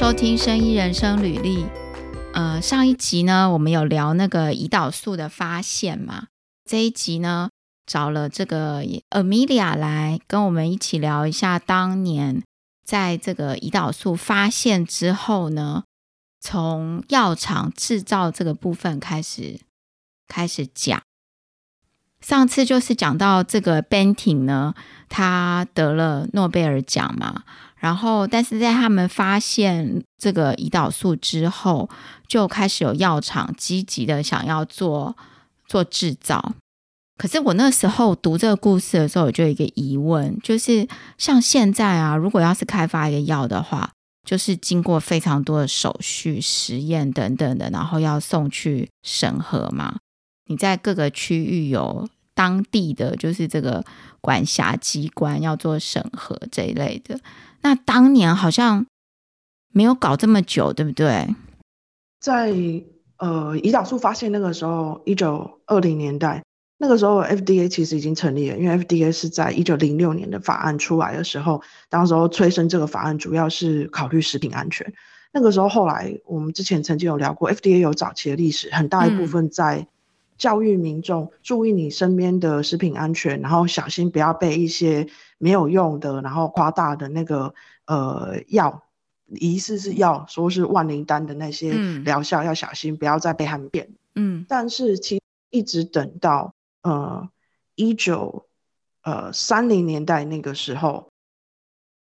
收听《生医人生履历》。呃，上一集呢，我们有聊那个胰岛素的发现嘛？这一集呢，找了这个 Amelia 来跟我们一起聊一下，当年在这个胰岛素发现之后呢，从药厂制造这个部分开始开始讲。上次就是讲到这个 Banting 呢，他得了诺贝尔奖嘛。然后，但是在他们发现这个胰岛素之后，就开始有药厂积极的想要做做制造。可是我那时候读这个故事的时候，我就有一个疑问，就是像现在啊，如果要是开发一个药的话，就是经过非常多的手续、实验等等的，然后要送去审核嘛。你在各个区域有当地的就是这个管辖机关要做审核这一类的。那当年好像没有搞这么久，对不对？在呃，胰岛素发现那个时候，一九二零年代，那个时候 FDA 其实已经成立了，因为 FDA 是在一九零六年的法案出来的时候，当时候催生这个法案主要是考虑食品安全。那个时候后来我们之前曾经有聊过，FDA 有早期的历史，很大一部分在教育民众、嗯、注意你身边的食品安全，然后小心不要被一些。没有用的，然后夸大的那个呃药，疑似是药，说是万灵丹的那些疗效，要小心，不要再被他们骗。嗯，但是其实一直等到呃一九呃三零年代那个时候，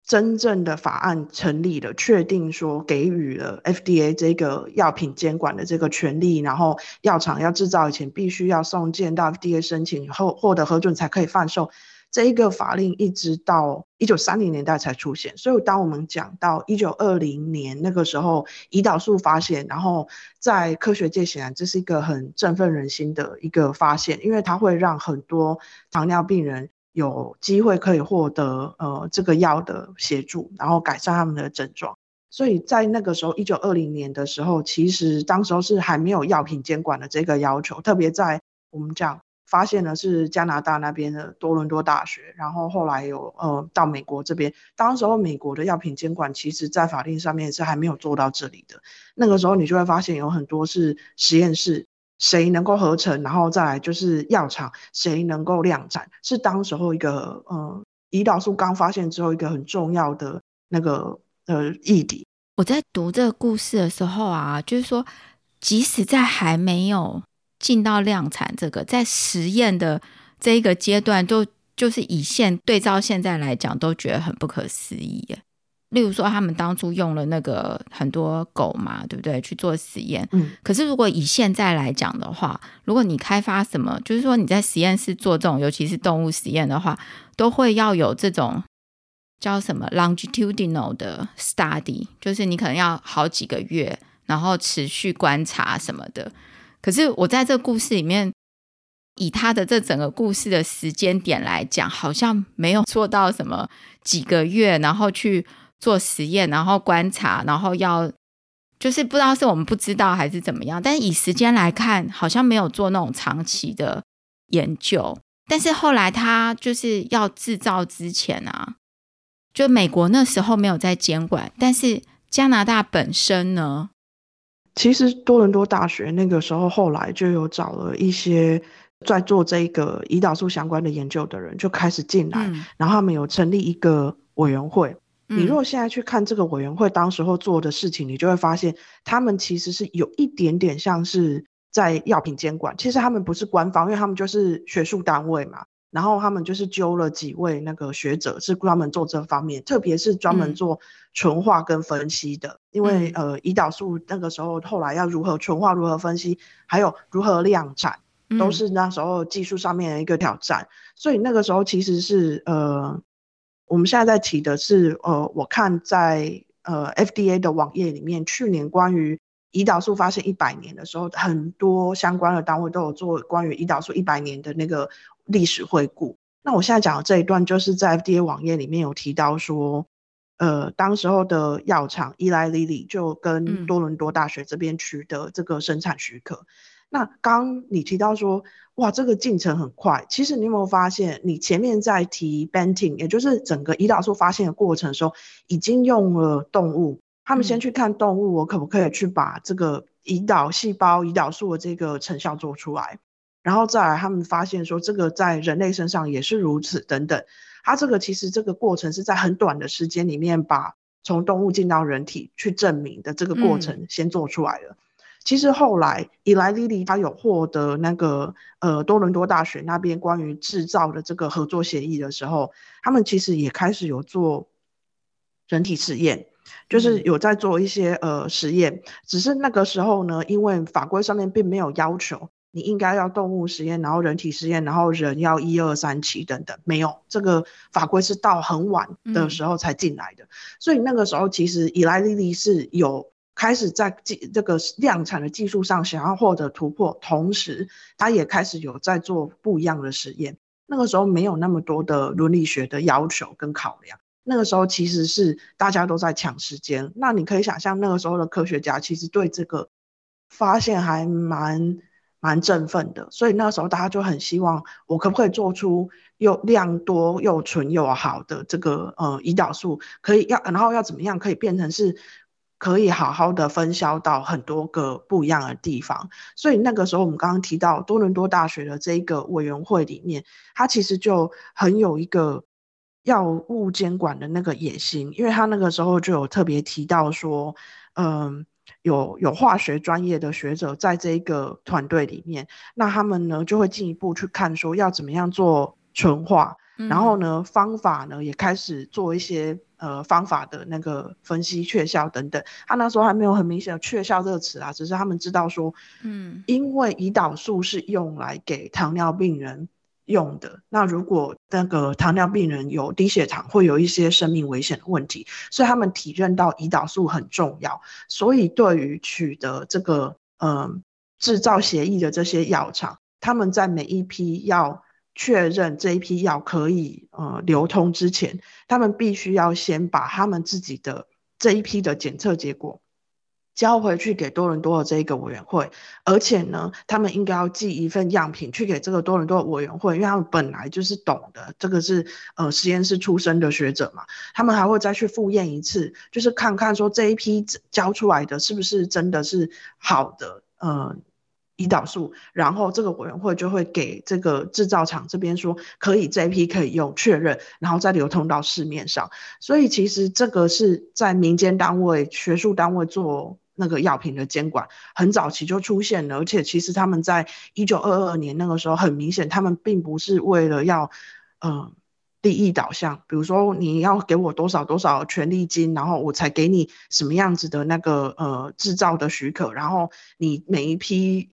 真正的法案成立了，确定说给予了 FDA 这个药品监管的这个权利，然后药厂要制造以前必须要送件到 FDA 申请后获得核准才可以贩售。这一个法令一直到一九三零年代才出现，所以当我们讲到一九二零年那个时候，胰岛素发现，然后在科学界显然这是一个很振奋人心的一个发现，因为它会让很多糖尿病人有机会可以获得呃这个药的协助，然后改善他们的症状。所以在那个时候，一九二零年的时候，其实当时候是还没有药品监管的这个要求，特别在我们讲。发现的是加拿大那边的多伦多大学，然后后来有呃到美国这边，当时候美国的药品监管其实在法令上面是还没有做到这里的。那个时候你就会发现有很多是实验室谁能够合成，然后再来就是药厂谁能够量产，是当时候一个呃胰岛素刚发现之后一个很重要的那个呃议题。我在读这个故事的时候啊，就是说即使在还没有。进到量产这个，在实验的这一个阶段，都就是以现对照现在来讲，都觉得很不可思议。例如说，他们当初用了那个很多狗嘛，对不对？去做实验。嗯。可是如果以现在来讲的话，如果你开发什么，就是说你在实验室做这种，尤其是动物实验的话，都会要有这种叫什么 longitudinal 的 study，就是你可能要好几个月，然后持续观察什么的。可是我在这故事里面，以他的这整个故事的时间点来讲，好像没有做到什么几个月，然后去做实验，然后观察，然后要就是不知道是我们不知道还是怎么样。但是以时间来看，好像没有做那种长期的研究。但是后来他就是要制造之前啊，就美国那时候没有在监管，但是加拿大本身呢？其实多伦多大学那个时候后来就有找了一些在做这个胰岛素相关的研究的人，就开始进来，嗯、然后他们有成立一个委员会。嗯、你如果现在去看这个委员会当时候做的事情，你就会发现他们其实是有一点点像是在药品监管。其实他们不是官方，因为他们就是学术单位嘛。然后他们就是揪了几位那个学者，是专门做这方面，特别是专门做纯化跟分析的。嗯、因为呃，胰岛素那个时候后来要如何纯化、如何分析，还有如何量产，都是那时候技术上面的一个挑战。嗯、所以那个时候其实是呃，我们现在在提的是呃，我看在呃 FDA 的网页里面，去年关于胰岛素发现一百年的时候，很多相关的单位都有做关于胰岛素一百年的那个。历史回顾。那我现在讲的这一段，就是在 FDA 网页里面有提到说，呃，当时候的药厂伊莱莉莉就跟多伦多大学这边取得这个生产许可。嗯、那刚你提到说，哇，这个进程很快。其实你有没有发现，你前面在提 Banting，也就是整个胰岛素发现的过程的时候，已经用了动物，他们先去看动物，我可不可以去把这个胰岛细胞、胰岛素的这个成效做出来？然后再来，他们发现说这个在人类身上也是如此，等等。它这个其实这个过程是在很短的时间里面，把从动物进到人体去证明的这个过程先做出来了。嗯、其实后来伊莱莉莉他有获得那个呃多伦多大学那边关于制造的这个合作协议的时候，他们其实也开始有做人体实验。就是有在做一些呃实验，只是那个时候呢，因为法规上面并没有要求你应该要动物实验，然后人体实验，然后人要一二三期等等，没有这个法规是到很晚的时候才进来的，嗯、所以那个时候其实伊莱莉莉是有开始在技这个量产的技术上想要获得突破，同时他也开始有在做不一样的实验，那个时候没有那么多的伦理学的要求跟考量。那个时候其实是大家都在抢时间，那你可以想象那个时候的科学家其实对这个发现还蛮蛮振奋的，所以那个时候大家就很希望我可不可以做出又量多又纯又好的这个呃胰岛素，可以要然后要怎么样可以变成是可以好好的分销到很多个不一样的地方，所以那个时候我们刚刚提到多伦多大学的这一个委员会里面，它其实就很有一个。药物监管的那个野心，因为他那个时候就有特别提到说，嗯，有有化学专业的学者在这一个团队里面，那他们呢就会进一步去看说要怎么样做纯化，嗯、然后呢方法呢也开始做一些呃方法的那个分析确效等等。他那时候还没有很明显的确效这个词啊，只是他们知道说，嗯，因为胰岛素是用来给糖尿病人。用的。那如果那个糖尿病人有低血糖，会有一些生命危险的问题，所以他们体认到胰岛素很重要。所以对于取得这个嗯制造协议的这些药厂，他们在每一批要确认这一批药可以呃流通之前，他们必须要先把他们自己的这一批的检测结果。交回去给多伦多的这一个委员会，而且呢，他们应该要寄一份样品去给这个多伦多的委员会，因为他们本来就是懂的，这个是呃实验室出身的学者嘛，他们还会再去复验一次，就是看看说这一批交出来的是不是真的是好的呃胰岛素，然后这个委员会就会给这个制造厂这边说可以这一批可以用确认，然后再流通到市面上，所以其实这个是在民间单位、学术单位做。那个药品的监管很早期就出现了，而且其实他们在一九二二年那个时候很明显，他们并不是为了要，呃，利益导向，比如说你要给我多少多少权利金，然后我才给你什么样子的那个呃制造的许可，然后你每一批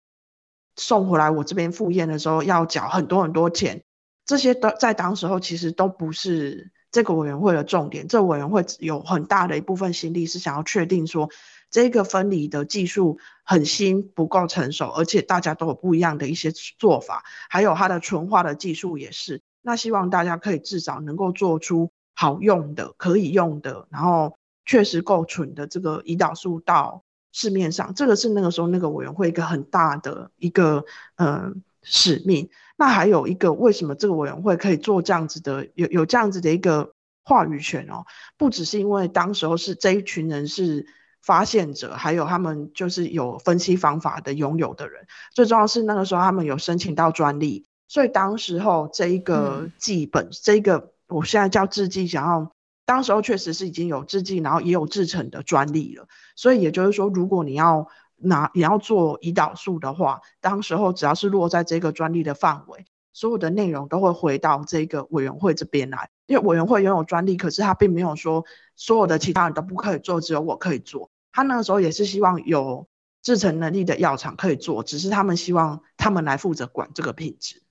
送回来我这边复验的时候要缴很多很多钱，这些都在当时候其实都不是这个委员会的重点，这委员会有很大的一部分心力是想要确定说。这个分离的技术很新，不够成熟，而且大家都有不一样的一些做法，还有它的纯化的技术也是。那希望大家可以至少能够做出好用的、可以用的，然后确实够纯的这个胰岛素到市面上。这个是那个时候那个委员会一个很大的一个呃使命。那还有一个，为什么这个委员会可以做这样子的，有有这样子的一个话语权哦？不只是因为当时候是这一群人是。发现者还有他们就是有分析方法的拥有的人，最重要是那个时候他们有申请到专利，所以当时候这一个记本，嗯、这一个我现在叫制剂，想要当时候确实是已经有制剂，然后也有制成的专利了。所以也就是说，如果你要拿你要做胰岛素的话，当时候只要是落在这个专利的范围，所有的内容都会回到这个委员会这边来，因为委员会拥有专利，可是他并没有说所有的其他人都不可以做，只有我可以做。他那个时候也是希望有制成能力的药厂可以做，只是他们希望他们来负责管这个品质。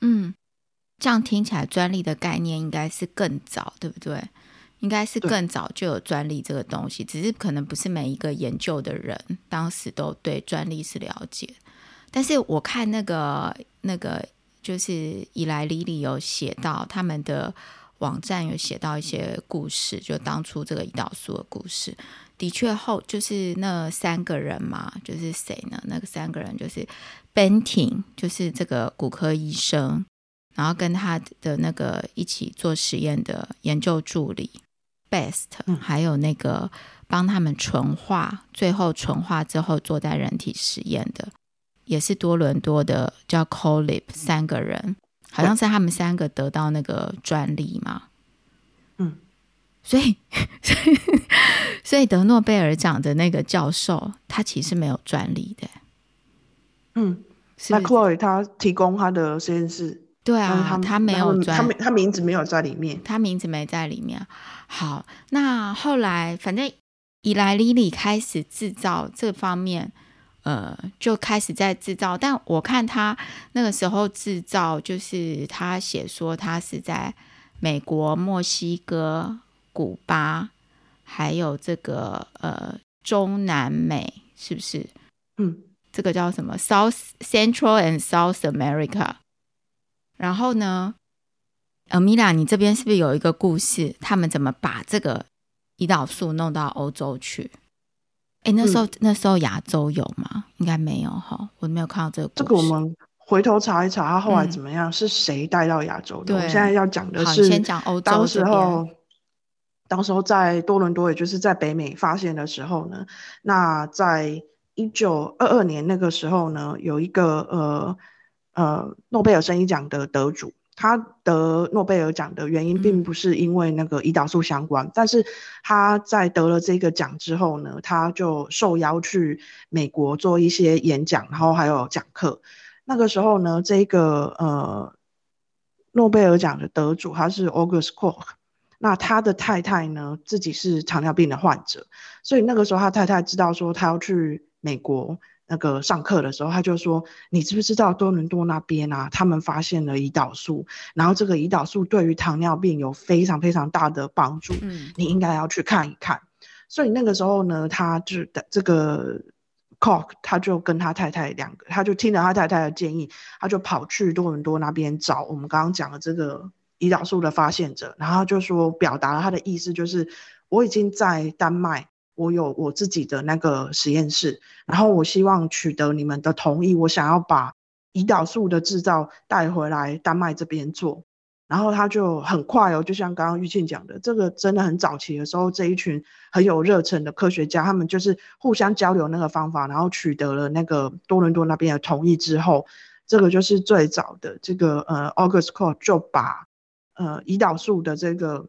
嗯，这样听起来专利的概念应该是更早，对不对？应该是更早就有专利这个东西，只是可能不是每一个研究的人当时都对专利是了解。但是我看那个那个就是伊莱里里有写到他们的网站有写到一些故事，就当初这个胰岛素的故事。的确后就是那三个人嘛，就是谁呢？那个三个人就是 Benting，就是这个骨科医生，然后跟他的那个一起做实验的研究助理 Best，还有那个帮他们纯化，最后纯化之后做在人体实验的，也是多伦多的叫 Collip 三个人，好像是他们三个得到那个专利嘛。嗯，所以 所以所以得诺贝尔奖的那个教授，他其实没有专利的。嗯，那 Chloe 他提供他的实验室，对啊，他，他没有专，他他名字没有在里面，他名字没在里面。好，那后来反正伊莱莉莉开始制造这方面，呃，就开始在制造。但我看他那个时候制造，就是他写说他是在美国、墨西哥、古巴，还有这个呃中南美，是不是？嗯。这个叫什么？South Central and South America。然后呢，呃，米拉，你这边是不是有一个故事？他们怎么把这个胰岛素弄到欧洲去？哎，那时候、嗯、那时候亚洲有吗？应该没有哈，我没有看到这个故事。这个我们回头查一查，他后来怎么样？嗯、是谁带到亚洲的？我现在要讲的是，先讲欧洲。当时候，当时候在多伦多，也就是在北美发现的时候呢，那在。一九二二年那个时候呢，有一个呃呃诺贝尔生理奖的得主，他得诺贝尔奖的原因并不是因为那个胰岛素相关，嗯，但是他在得了这个奖之后呢，他就受邀去美国做一些演讲，然后还有讲课。那个时候呢，这个呃诺贝尔奖的得主他是 August Koch，那他的太太呢自己是糖尿病的患者，所以那个时候他太太知道说他要去。美国那个上课的时候，他就说：“你知不知道多伦多那边啊？他们发现了胰岛素，然后这个胰岛素对于糖尿病有非常非常大的帮助。嗯，你应该要去看一看。”所以那个时候呢，他就的这个 Cock 他就跟他太太两个，他就听了他太太的建议，他就跑去多伦多那边找我们刚刚讲的这个胰岛素的发现者，然后就说表达了他的意思，就是我已经在丹麦。我有我自己的那个实验室，然后我希望取得你们的同意，我想要把胰岛素的制造带回来丹麦这边做。然后他就很快哦，就像刚刚玉庆讲的，这个真的很早期的时候，这一群很有热忱的科学家，他们就是互相交流那个方法，然后取得了那个多伦多那边的同意之后，这个就是最早的这个呃，August Koch 就把呃胰岛素的这个。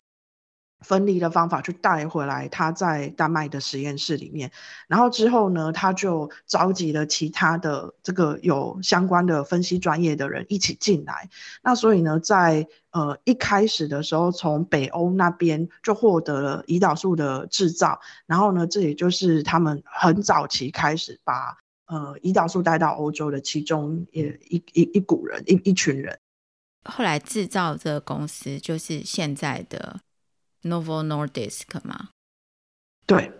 分离的方法去带回来，他在丹麦的实验室里面，然后之后呢，他就召集了其他的这个有相关的分析专业的人一起进来。那所以呢，在呃一开始的时候，从北欧那边就获得了胰岛素的制造，然后呢，这也就是他们很早期开始把呃胰岛素带到欧洲的其中一一一一股人一一群人。后来制造这个公司就是现在的。Novo Nordisk 吗？对，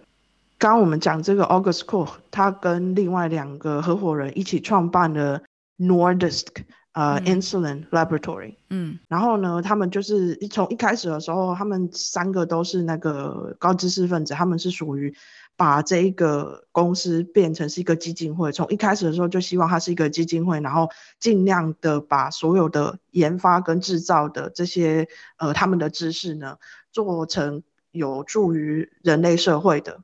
刚刚我们讲这个 August Koch，他跟另外两个合伙人一起创办了 Nordisk 呃、嗯、Insulin Laboratory。嗯，然后呢，他们就是从一开始的时候，他们三个都是那个高知识分子，他们是属于。把这一个公司变成是一个基金会，从一开始的时候就希望它是一个基金会，然后尽量的把所有的研发跟制造的这些呃他们的知识呢，做成有助于人类社会的。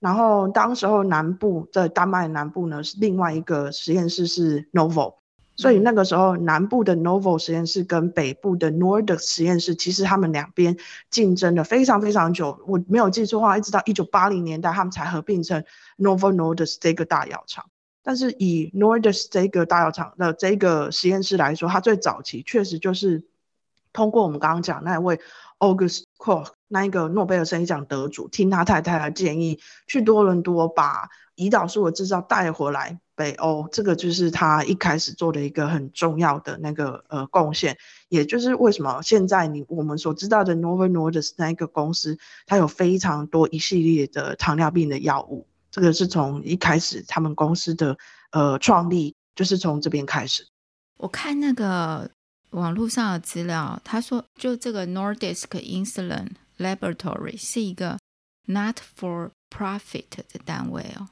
然后当时候南部在丹麦南部呢，是另外一个实验室是 Novo。所以那个时候，南部的 Novo 实验室跟北部的 Nordisk 实验室，其实他们两边竞争了非常非常久。我没有记错的话，一直到一九八零年代，他们才合并成 Novo Nordisk 这个大药厂。但是以 Nordisk 这个大药厂的这个实验室来说，它最早期确实就是通过我们刚刚讲那位 August Koch 那一个诺贝尔生理奖得主，听他太太的建议，去多伦多把胰岛素的制造带回来。北欧，这个就是他一开始做的一个很重要的那个呃贡献，也就是为什么现在你我们所知道的 Novo Nordisk 那一个公司，它有非常多一系列的糖尿病的药物，这个是从一开始他们公司的呃创立就是从这边开始。我看那个网络上的资料，他说就这个 Nordisk Insulin Laboratory 是一个 not for profit 的单位哦。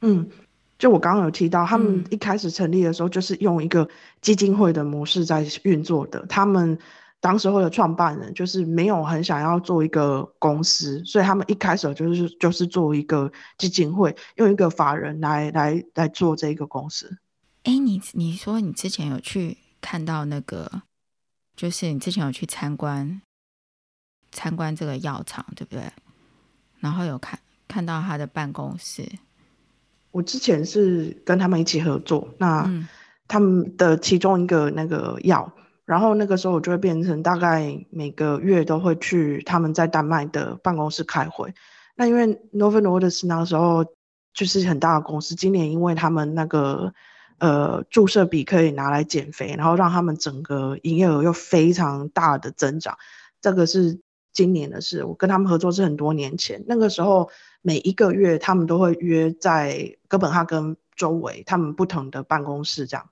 嗯。就我刚刚有提到，他们一开始成立的时候就是用一个基金会的模式在运作的。他们当时候的创办人就是没有很想要做一个公司，所以他们一开始就是就是做一个基金会，用一个法人来来来做这个公司。哎，你你说你之前有去看到那个，就是你之前有去参观参观这个药厂，对不对？然后有看看到他的办公室。我之前是跟他们一起合作，那他们的其中一个那个药。然后那个时候我就会变成大概每个月都会去他们在丹麦的办公室开会。那因为 Novo Nordisk 那个时候就是很大的公司，今年因为他们那个呃注射笔可以拿来减肥，然后让他们整个营业额又非常大的增长。这个是今年的事，我跟他们合作是很多年前。那个时候每一个月他们都会约在哥本哈根周围他们不同的办公室这样。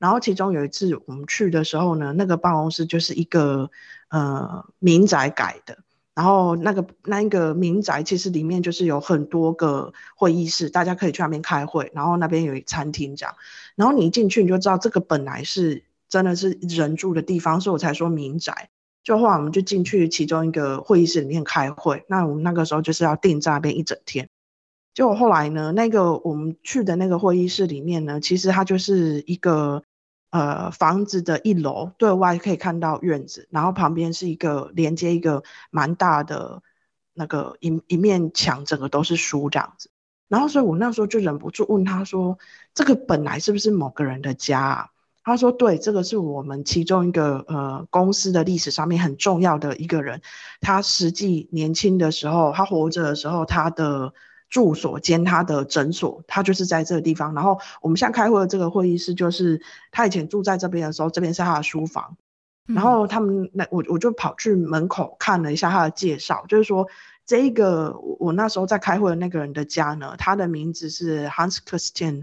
然后其中有一次我们去的时候呢，那个办公室就是一个呃民宅改的，然后那个那一个民宅其实里面就是有很多个会议室，大家可以去那边开会，然后那边有一餐厅这样，然后你一进去你就知道这个本来是真的是人住的地方，所以我才说民宅。就后来我们就进去其中一个会议室里面开会，那我们那个时候就是要定在那边一整天。就后来呢，那个我们去的那个会议室里面呢，其实它就是一个。呃，房子的一楼对外可以看到院子，然后旁边是一个连接一个蛮大的那个一一面墙，整个都是书这样子。然后，所以我那时候就忍不住问他说：“这个本来是不是某个人的家啊？”他说：“对，这个是我们其中一个呃公司的历史上面很重要的一个人，他实际年轻的时候，他活着的时候，他的。”住所兼他的诊所，他就是在这个地方。然后我们现在开会的这个会议室，就是他以前住在这边的时候，这边是他的书房。嗯、然后他们那我我就跑去门口看了一下他的介绍，就是说这一个我那时候在开会的那个人的家呢，他的名字是 Hans Christian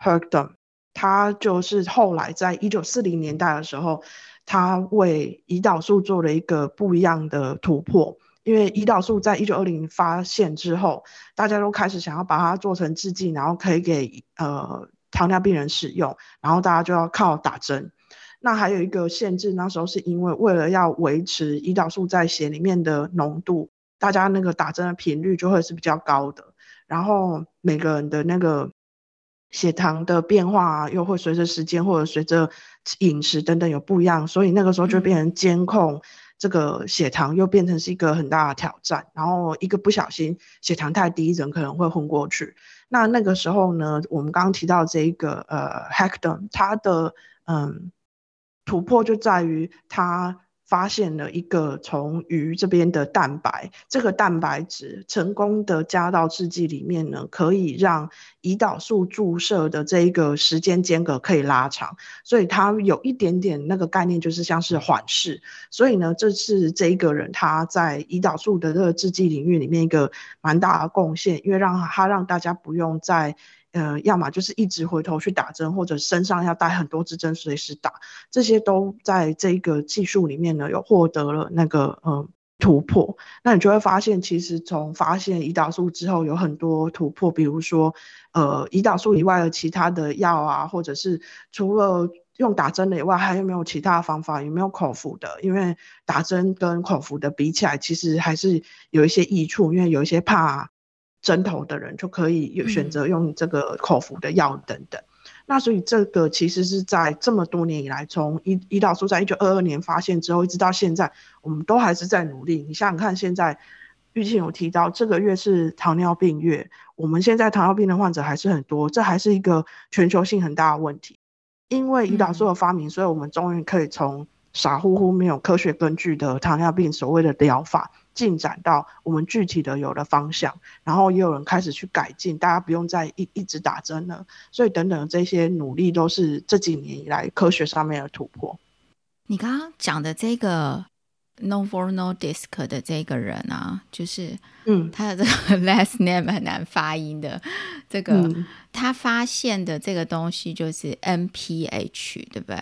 Hegdom，他就是后来在一九四零年代的时候，他为胰岛素做了一个不一样的突破。因为胰岛素在一九二零发现之后，大家都开始想要把它做成制剂，然后可以给呃糖尿病人使用，然后大家就要靠打针。那还有一个限制，那时候是因为为了要维持胰岛素在血里面的浓度，大家那个打针的频率就会是比较高的，然后每个人的那个血糖的变化啊，又会随着时间或者随着饮食等等有不一样，所以那个时候就变成监控。这个血糖又变成是一个很大的挑战，然后一个不小心血糖太低，人可能会昏过去。那那个时候呢，我们刚刚提到这一个呃 Hegdom，它的嗯突破就在于它。发现了一个从鱼这边的蛋白，这个蛋白质成功的加到制剂里面呢，可以让胰岛素注射的这一个时间间隔可以拉长，所以它有一点点那个概念，就是像是缓释。所以呢，这是这一个人他在胰岛素的这个制剂领域里面一个蛮大的贡献，因为让他让大家不用再。呃，要么就是一直回头去打针，或者身上要带很多支针随时打，这些都在这个技术里面呢，有获得了那个呃突破。那你就会发现，其实从发现胰岛素之后，有很多突破，比如说呃胰岛素以外的其他的药啊，或者是除了用打针的以外，还有没有其他方法？有没有口服的？因为打针跟口服的比起来，其实还是有一些益处，因为有一些怕。针头的人就可以有选择用这个口服的药等等，嗯、那所以这个其实是在这么多年以来，从胰胰岛素在一九二二年发现之后，一直到现在，我们都还是在努力。你想想看，现在玉庆有提到这个月是糖尿病月，我们现在糖尿病的患者还是很多，这还是一个全球性很大的问题。因为胰岛素的发明，嗯、所以我们终于可以从傻乎乎没有科学根据的糖尿病所谓的疗法。进展到我们具体的有了方向，然后也有人开始去改进，大家不用再一一直打针了。所以等等这些努力都是这几年以来科学上面的突破。你刚刚讲的这个 Novo Nordisk 的这个人啊，就是嗯，他的这个 last name 很难发音的，这个、嗯、他发现的这个东西就是 NPH，对不对？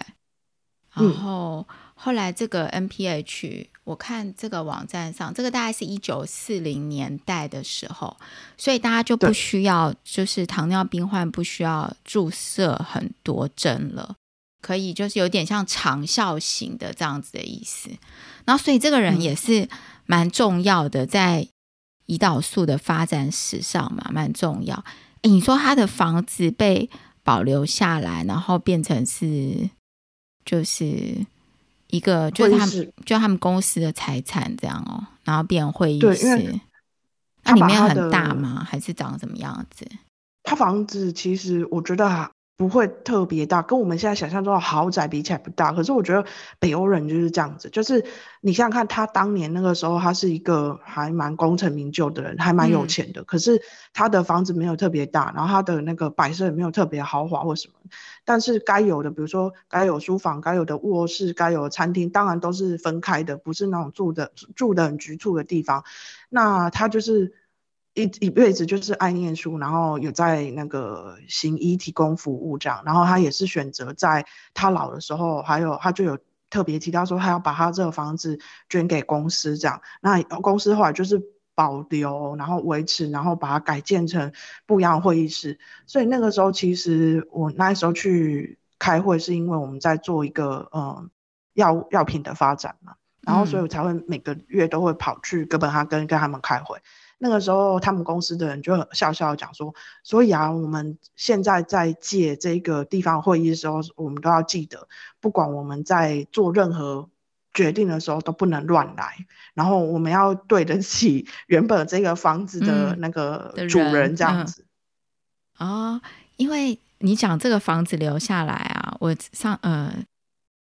然后。嗯后来这个 NPH，我看这个网站上，这个大概是一九四零年代的时候，所以大家就不需要，就是糖尿病患不需要注射很多针了，可以就是有点像长效型的这样子的意思。然后，所以这个人也是蛮重要的，在胰岛素的发展史上嘛，蛮重要。诶，你说他的房子被保留下来，然后变成是就是一个就是他们就他们公司的财产这样哦，然后变会议室。那里面很大吗？还是长什么样子？他房子其实我觉得不会特别大，跟我们现在想象中的豪宅比起来不大。可是我觉得北欧人就是这样子，就是你想想看，他当年那个时候，他是一个还蛮功成名就的人，还蛮有钱的。嗯、可是他的房子没有特别大，然后他的那个摆设也没有特别豪华或什么。但是该有的，比如说该有书房、该有的卧室、该有的餐厅，当然都是分开的，不是那种住的住的很局促的地方。那他就是。一一辈子就是爱念书，然后有在那个行医提供服务这样，然后他也是选择在他老的时候，还有他就有特别提到说他要把他这个房子捐给公司这样，那公司后来就是保留，然后维持，然后把它改建成不一样的会议室。所以那个时候其实我那时候去开会是因为我们在做一个嗯药药品的发展嘛，然后所以我才会每个月都会跑去哥本哈根跟他们开会。那个时候，他们公司的人就笑笑讲说：“所以啊，我们现在在借这个地方会议的时候，我们都要记得，不管我们在做任何决定的时候，都不能乱来。然后我们要对得起原本这个房子的那个主人，这样子。嗯”啊、嗯哦，因为你讲这个房子留下来啊，我上呃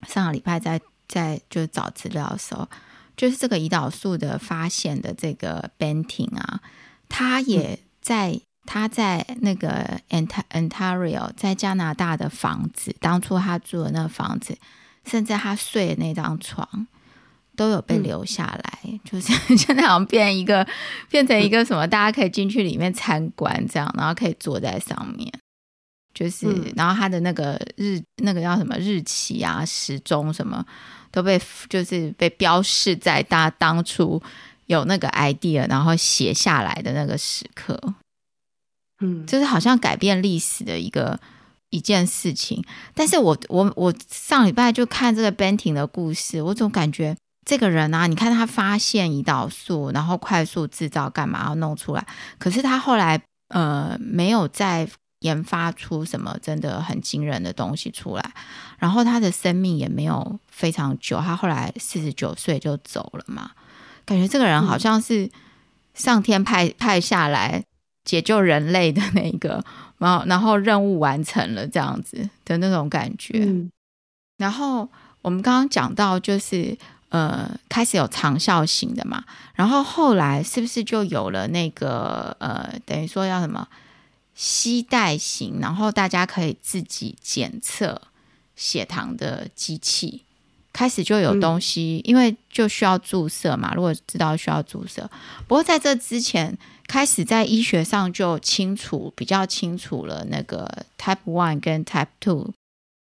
上个礼拜在在就是找资料的时候。就是这个胰岛素的发现的这个 Banting 啊，他也在、嗯、他在那个 Ontario 在加拿大的房子，当初他住的那个房子，甚至他睡的那张床都有被留下来，嗯、就是现在好像变一个变成一个什么，大家可以进去里面参观这样，然后可以坐在上面，就是、嗯、然后他的那个日那个叫什么日期啊时钟什么。都被就是被标示在大家当初有那个 idea，然后写下来的那个时刻，嗯，就是好像改变历史的一个一件事情。但是我我我上礼拜就看这个 Banting 的故事，我总感觉这个人啊，你看他发现胰岛素，然后快速制造干嘛要弄出来，可是他后来呃没有再研发出什么真的很惊人的东西出来，然后他的生命也没有非常久，他后来四十九岁就走了嘛。感觉这个人好像是上天派派下来解救人类的那个，然后然后任务完成了这样子的那种感觉。嗯、然后我们刚刚讲到就是呃开始有长效型的嘛，然后后来是不是就有了那个呃等于说要什么？携带型，然后大家可以自己检测血糖的机器，开始就有东西，嗯、因为就需要注射嘛。如果知道需要注射，不过在这之前，开始在医学上就清楚比较清楚了那个 Type One 跟 Type Two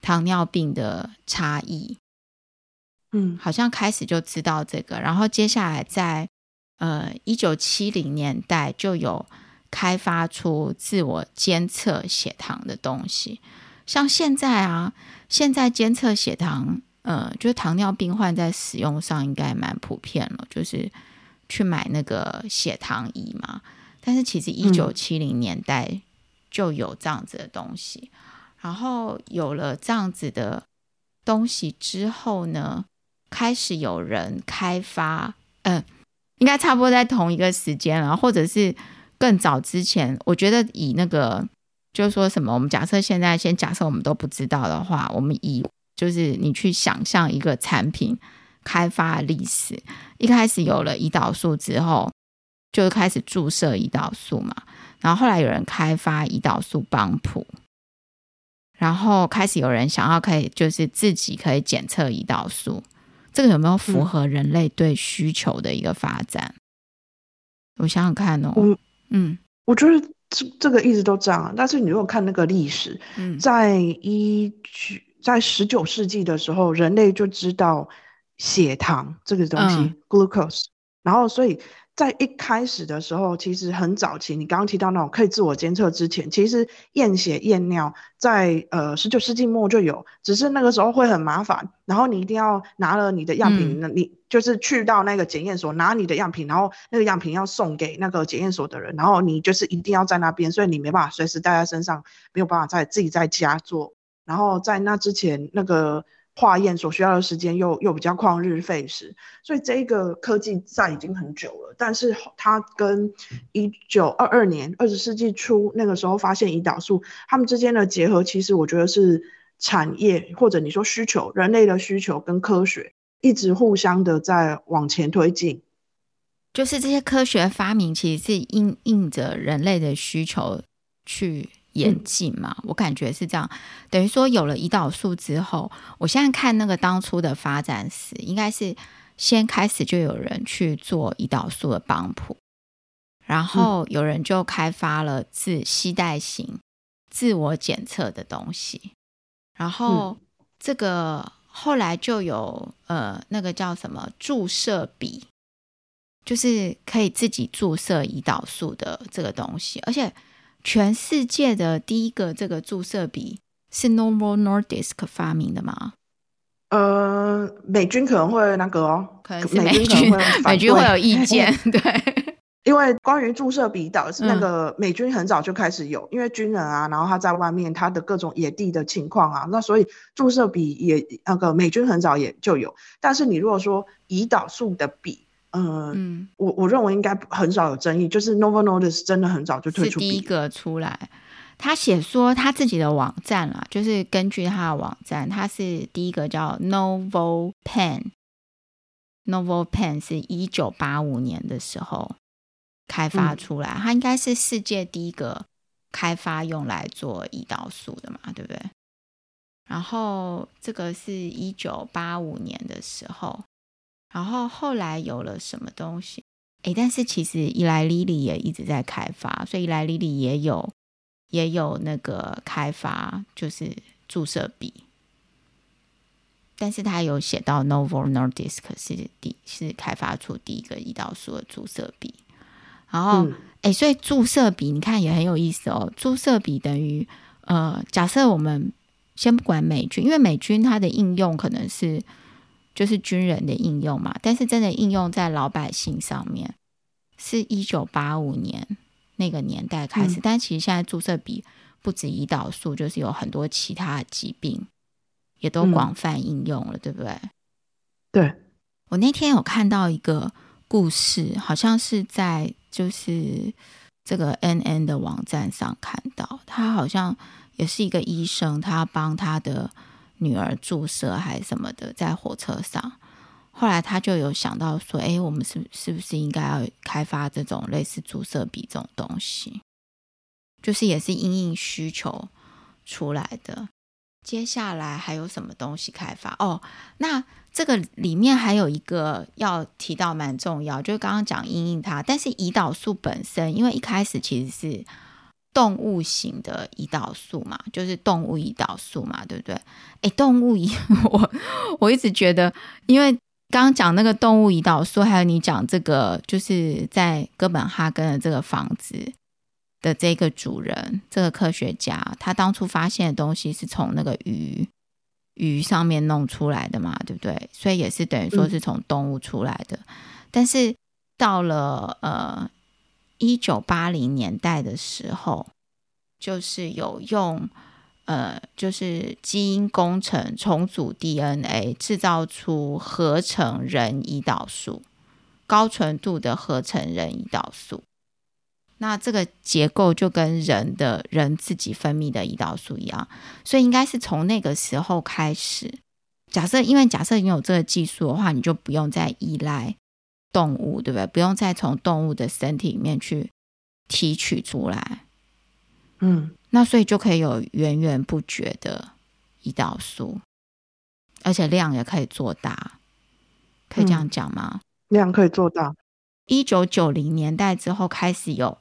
糖尿病的差异。嗯，好像开始就知道这个，然后接下来在呃一九七零年代就有。开发出自我监测血糖的东西，像现在啊，现在监测血糖，呃，就是糖尿病患在使用上应该蛮普遍了，就是去买那个血糖仪嘛。但是其实一九七零年代就有这样子的东西，然后有了这样子的东西之后呢，开始有人开发，嗯、呃，应该差不多在同一个时间，然后或者是。更早之前，我觉得以那个就是说什么，我们假设现在先假设我们都不知道的话，我们以就是你去想象一个产品开发历史，一开始有了胰岛素之后，就开始注射胰岛素嘛，然后后来有人开发胰岛素帮谱，然后开始有人想要可以就是自己可以检测胰岛素，这个有没有符合人类对需求的一个发展？嗯、我想想看哦。嗯嗯，我觉得这这个一直都这样，但是你如果看那个历史，嗯，在一九在十九世纪的时候，人类就知道血糖这个东西，嗯，glucose，然后所以在一开始的时候，其实很早期，你刚刚提到那种可以自我监测之前，其实验血验尿在呃十九世纪末就有，只是那个时候会很麻烦，然后你一定要拿了你的样品，那、嗯、你就是去到那个检验所拿你的样品，然后那个样品要送给那个检验所的人，然后你就是一定要在那边，所以你没办法随时带在身上，没有办法在自己在家做，然后在那之前那个。化验所需要的时间又又比较旷日费时，所以这一个科技在已经很久了。但是它跟一九二二年二十世纪初那个时候发现胰岛素，它们之间的结合，其实我觉得是产业或者你说需求，人类的需求跟科学一直互相的在往前推进。就是这些科学发明，其实是应应着人类的需求去。演进嘛，我感觉是这样，等于说有了胰岛素之后，我现在看那个当初的发展史，应该是先开始就有人去做胰岛素的帮浦，然后有人就开发了自携带型自我检测的东西，然后这个后来就有呃那个叫什么注射笔，就是可以自己注射胰岛素的这个东西，而且。全世界的第一个这个注射笔是 Novo Nordisk 发明的吗？呃，美军可能会那个哦，可能是美军，美军会有意见，对。因为关于注射笔导是那个美军很早就开始有，嗯、因为军人啊，然后他在外面他的各种野地的情况啊，那所以注射笔也那个美军很早也就有。但是你如果说胰岛素的笔，呃、嗯，我我认为应该很少有争议，就是 Novo Nordisk 真的很早就推出，是第一个出来。他写说他自己的网站啦，就是根据他的网站，他是第一个叫 Novo Pen，Novo Pen 是一九八五年的时候开发出来，他、嗯、应该是世界第一个开发用来做胰岛素的嘛，对不对？然后这个是一九八五年的时候。然后后来有了什么东西？诶，但是其实伊莱莉莉也一直在开发，所以伊莱莉莉也有也有那个开发，就是注射笔。但是他有写到 Novo Nordisk 是第是开发出第一个胰岛素的注射笔。然后，哎、嗯，所以注射笔你看也很有意思哦。注射笔等于呃，假设我们先不管美军，因为美军它的应用可能是。就是军人的应用嘛，但是真的应用在老百姓上面，是一九八五年那个年代开始。嗯、但其实现在注射笔不止胰岛素，就是有很多其他的疾病也都广泛应用了，嗯、对不对？对，我那天有看到一个故事，好像是在就是这个 NN 的网站上看到，他好像也是一个医生，他帮他的。女儿注射还是什么的，在火车上，后来他就有想到说：“哎，我们是是不是应该要开发这种类似注射笔这种东西？就是也是因应需求出来的。接下来还有什么东西开发？哦，那这个里面还有一个要提到蛮重要，就是刚刚讲因应它，但是胰岛素本身，因为一开始其实是。动物型的胰岛素嘛，就是动物胰岛素嘛，对不对？哎，动物胰，我我一直觉得，因为刚刚讲那个动物胰岛素，还有你讲这个，就是在哥本哈根的这个房子的这个主人，这个科学家，他当初发现的东西是从那个鱼鱼上面弄出来的嘛，对不对？所以也是等于说是从动物出来的，嗯、但是到了呃。一九八零年代的时候，就是有用呃，就是基因工程重组 DNA，制造出合成人胰岛素，高纯度的合成人胰岛素。那这个结构就跟人的人自己分泌的胰岛素一样，所以应该是从那个时候开始。假设，因为假设你有这个技术的话，你就不用再依赖。动物对不对？不用再从动物的身体里面去提取出来，嗯，那所以就可以有源源不绝的胰岛素，而且量也可以做大，可以这样讲吗？嗯，量可以做大。一九九零年代之后开始有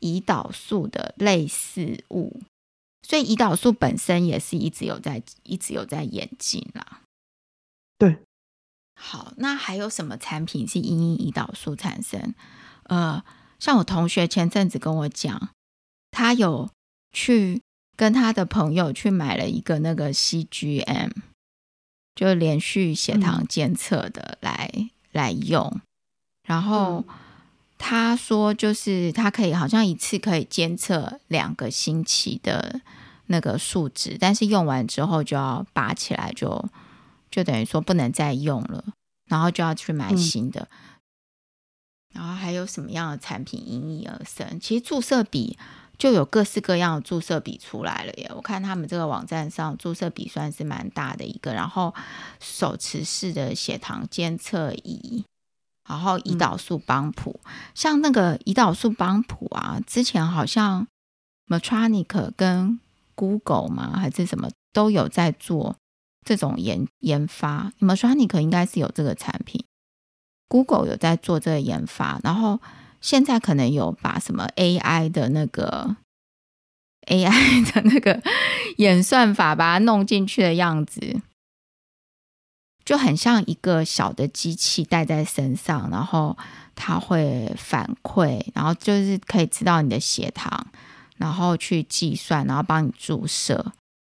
胰岛素的类似物，所以胰岛素本身也是一直有在一直有在演进啦。对。好，那还有什么产品是因胰岛素产生？呃，像我同学前阵子跟我讲，他有去跟他的朋友去买了一个那个 CGM，就连续血糖监测的来、嗯、来用，然后。嗯他说，就是他可以好像一次可以监测两个星期的那个数值，但是用完之后就要拔起来就，就就等于说不能再用了，然后就要去买新的。嗯、然后还有什么样的产品应运而生？其实注射笔就有各式各样的注射笔出来了耶！我看他们这个网站上注射笔算是蛮大的一个，然后手持式的血糖监测仪。然后胰岛素帮谱，嗯、像那个胰岛素帮谱啊，之前好像 Medtronic 跟 Google 嘛，还是什么都有在做这种研研发。Medtronic 应该是有这个产品，Google 有在做这个研发，然后现在可能有把什么 AI 的那个 AI 的那个演算法把它弄进去的样子。就很像一个小的机器带在身上，然后它会反馈，然后就是可以知道你的血糖，然后去计算，然后帮你注射，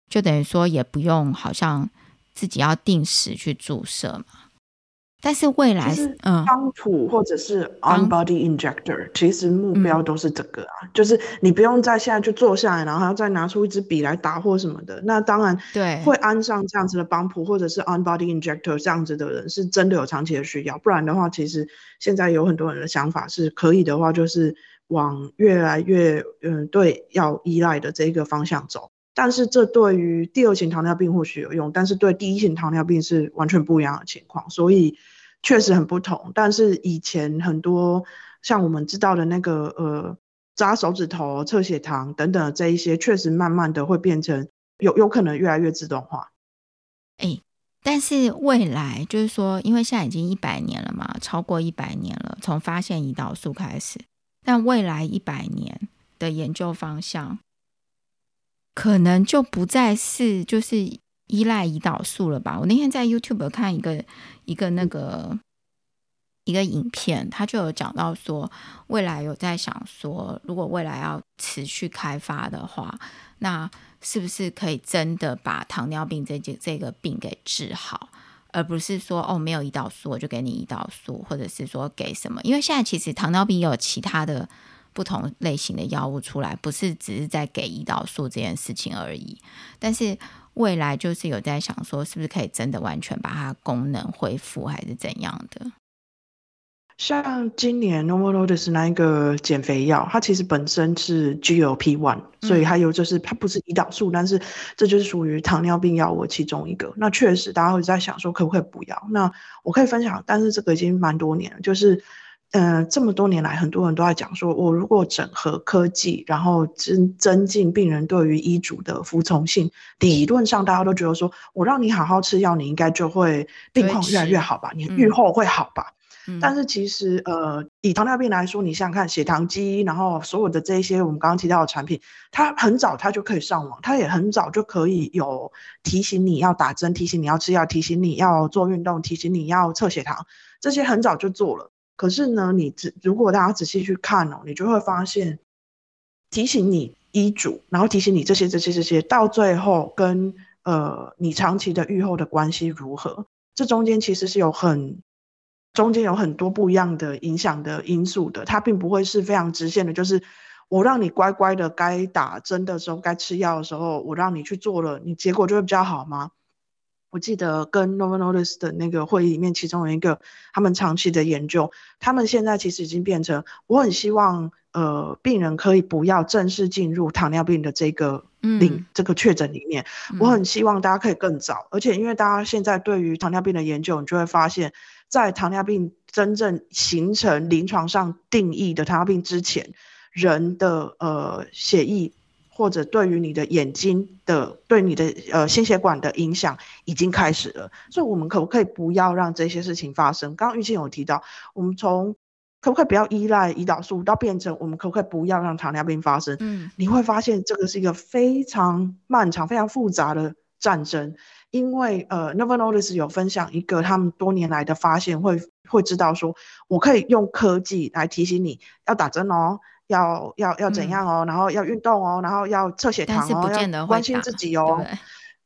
就等于说也不用好像自己要定时去注射嘛。但是未来，嗯，帮谱或者是 on body injector，嗯，其实目标都是这个啊，嗯，就是你不用在现在就坐下来，然后还要再拿出一支笔来打或什么的。那当然，对，会安上这样子的帮浦或者是 on body injector 这样子的人，是真的有长期的需要。不然的话，其实现在有很多人的想法是可以的话，就是往越来越嗯对要依赖的这个方向走。但是这对于第二型糖尿病或许有用，但是对第一型糖尿病是完全不一样的情况，所以确实很不同。但是以前很多像我们知道的那个呃扎手指头、测血糖等等这一些，确实慢慢的会变成有有可能越来越自动化。哎，但是未来就是说，因为现在已经一百年了嘛，超过一百年了，从发现胰岛素开始，但未来一百年的研究方向。可能就不再是就是依赖胰岛素了吧？我那天在 YouTube 看一个一个那个一个影片，他就有讲到说，未来有在想说，如果未来要持续开发的话，那是不是可以真的把糖尿病这这这个病给治好，而不是说哦没有胰岛素我就给你胰岛素，或者是说给什么？因为现在其实糖尿病也有其他的。不同类型的药物出来，不是只是在给胰岛素这件事情而已。但是未来就是有在想说，是不是可以真的完全把它功能恢复，还是怎样的？像今年 Novo Nordisk 那一个减肥药，它其实本身是 GLP-1，所以还有就是它不是胰岛素，嗯、但是这就是属于糖尿病药物其中一个。那确实大家会在想说，可不可以不要？那我可以分享，但是这个已经蛮多年了，就是。嗯、呃，这么多年来，很多人都在讲说，我如果整合科技，然后增增进病人对于医嘱的服从性，理论上大家都觉得说，我让你好好吃药，你应该就会病况越来越好吧，你愈后会好吧？嗯、但是其实，呃，以糖尿病来说，你想想看，血糖机，然后所有的这一些我们刚刚提到的产品，它很早它就可以上网，它也很早就可以有提醒你要打针，提醒你要吃药，提醒你要做运动，提醒你要测血糖，这些很早就做了。可是呢，你只如果大家仔细去看哦，你就会发现提醒你医嘱，然后提醒你这些这些这些，到最后跟呃你长期的预后的关系如何，这中间其实是有很中间有很多不一样的影响的因素的，它并不会是非常直线的，就是我让你乖乖的该打针的时候，该吃药的时候，我让你去做了，你结果就会比较好吗？我记得跟 Novo Nordisk 的那个会议里面，其中有一个他们长期的研究，他们现在其实已经变成，我很希望呃病人可以不要正式进入糖尿病的这个领、嗯、这个确诊里面，我很希望大家可以更早，而且因为大家现在对于糖尿病的研究，你就会发现，在糖尿病真正形成临床上定义的糖尿病之前，人的呃血液。或者对于你的眼睛的、对你的呃心血管的影响已经开始了，所以我们可不可以不要让这些事情发生？刚刚玉庆有提到，我们从可不可以不要依赖胰岛素，到变成我们可不可以不要让糖尿病发生？嗯，你会发现这个是一个非常漫长、非常复杂的战争，因为呃，Novo Nordisk 有分享一个他们多年来的发现，会会知道说，我可以用科技来提醒你要打针哦，要要要怎样哦，嗯、然后要运动哦，然后要测血糖哦，要关心自己哦。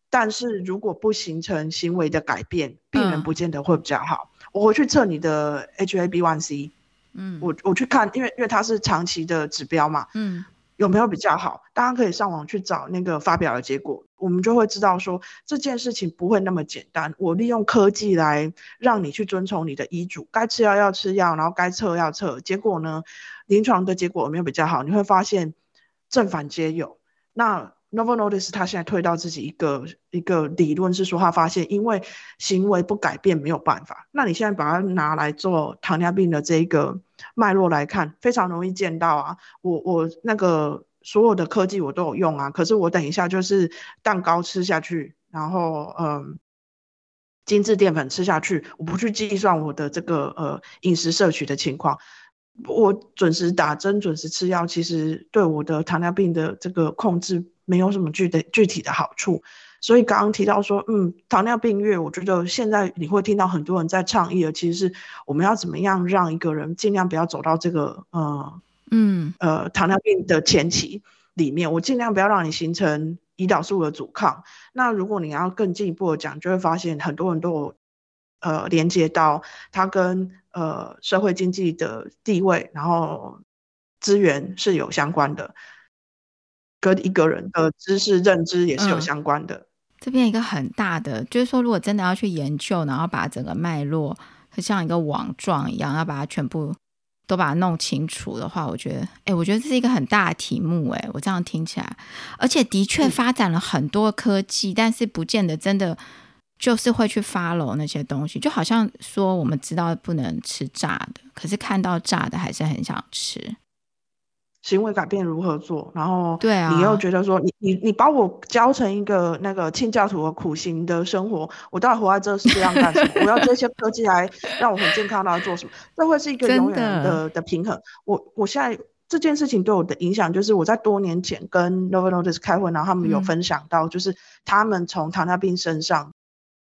但是如果不形成行为的改变，病人不见得会比较好。嗯、我回去测你的 HAB1C，嗯，我我去看，因为因为它是长期的指标嘛，嗯。有没有比较好？大家可以上网去找那个发表的结果，我们就会知道说这件事情不会那么简单。我利用科技来让你去遵从你的医嘱，该吃药要吃药，然后该测要测。结果呢，临床的结果有没有比较好？你会发现正反皆有。那 Novo Notice 他现在推到自己一个一个理论是说，他发现因为行为不改变没有办法。那你现在把它拿来做糖尿病的这一个脉络来看，非常容易见到啊。我我那个所有的科技我都有用啊，可是我等一下就是蛋糕吃下去，然后嗯，精致淀粉吃下去，我不去计算我的这个呃饮食摄取的情况。我准时打针，准时吃药，其实对我的糖尿病的这个控制没有什么具的具体的好处。所以刚刚提到说，嗯，糖尿病月，我觉得现在你会听到很多人在倡议的，其实是我们要怎么样让一个人尽量不要走到这个呃嗯呃糖尿病的前期里面，我尽量不要让你形成胰岛素的阻抗。那如果你要更进一步的讲，就会发现很多人都有呃连接到它跟。呃，社会经济的地位，然后资源是有相关的，跟一个人的知识认知也是有相关的。嗯，这边一个很大的，就是说，如果真的要去研究，然后把整个脉络像一个网状一样，要把它全部都把它弄清楚的话，我觉得，哎，我觉得这是一个很大的题目。哎，我这样听起来，而且的确发展了很多科技，但是不见得真的。就是会去 follow 那些东西，就好像说我们知道不能吃炸的，可是看到炸的还是很想吃。行为改变如何做？然后对啊，你又觉得说你你你把我教成一个那个清教徒的苦行的生活，我到底活在这世界上干什么？我要这些科技来让我很健康，要做什么？这会是一个永远的的，的平衡。我我现在这件事情对我的影响，就是我在多年前跟 Novo Nordisk 开会，然后他们有分享到，就是他们从糖尿病身上。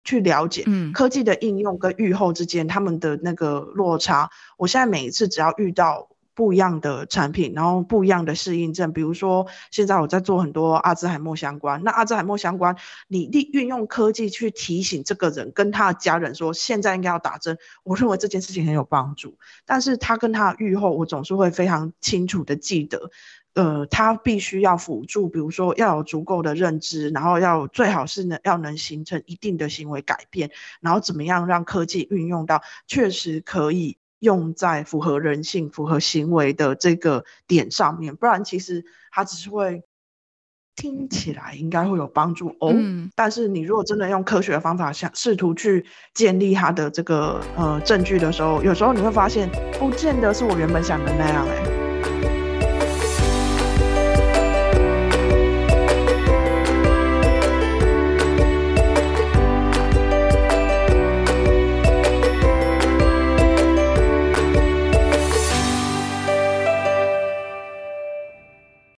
去了解科技的应用跟预后之间他们的那个落差。嗯。我现在每一次只要遇到不一样的产品，然后不一样的适应症，比如说现在我在做很多阿兹海默相关，那阿兹海默相关，你利运用科技去提醒这个人跟他的家人说现在应该要打针，我认为这件事情很有帮助。但是他跟他的预后，我总是会非常清楚的记得。呃，他必须要辅助，比如说要有足够的认知，然后要最好是能要能形成一定的行为改变，然后怎么样让科技运用到确实可以用在符合人性、符合行为的这个点上面，不然其实它只是会听起来应该会有帮助哦，嗯，但是你如果真的用科学的方法想试图去建立它的这个呃证据的时候，有时候你会发现不见得是我原本想的那样，欸，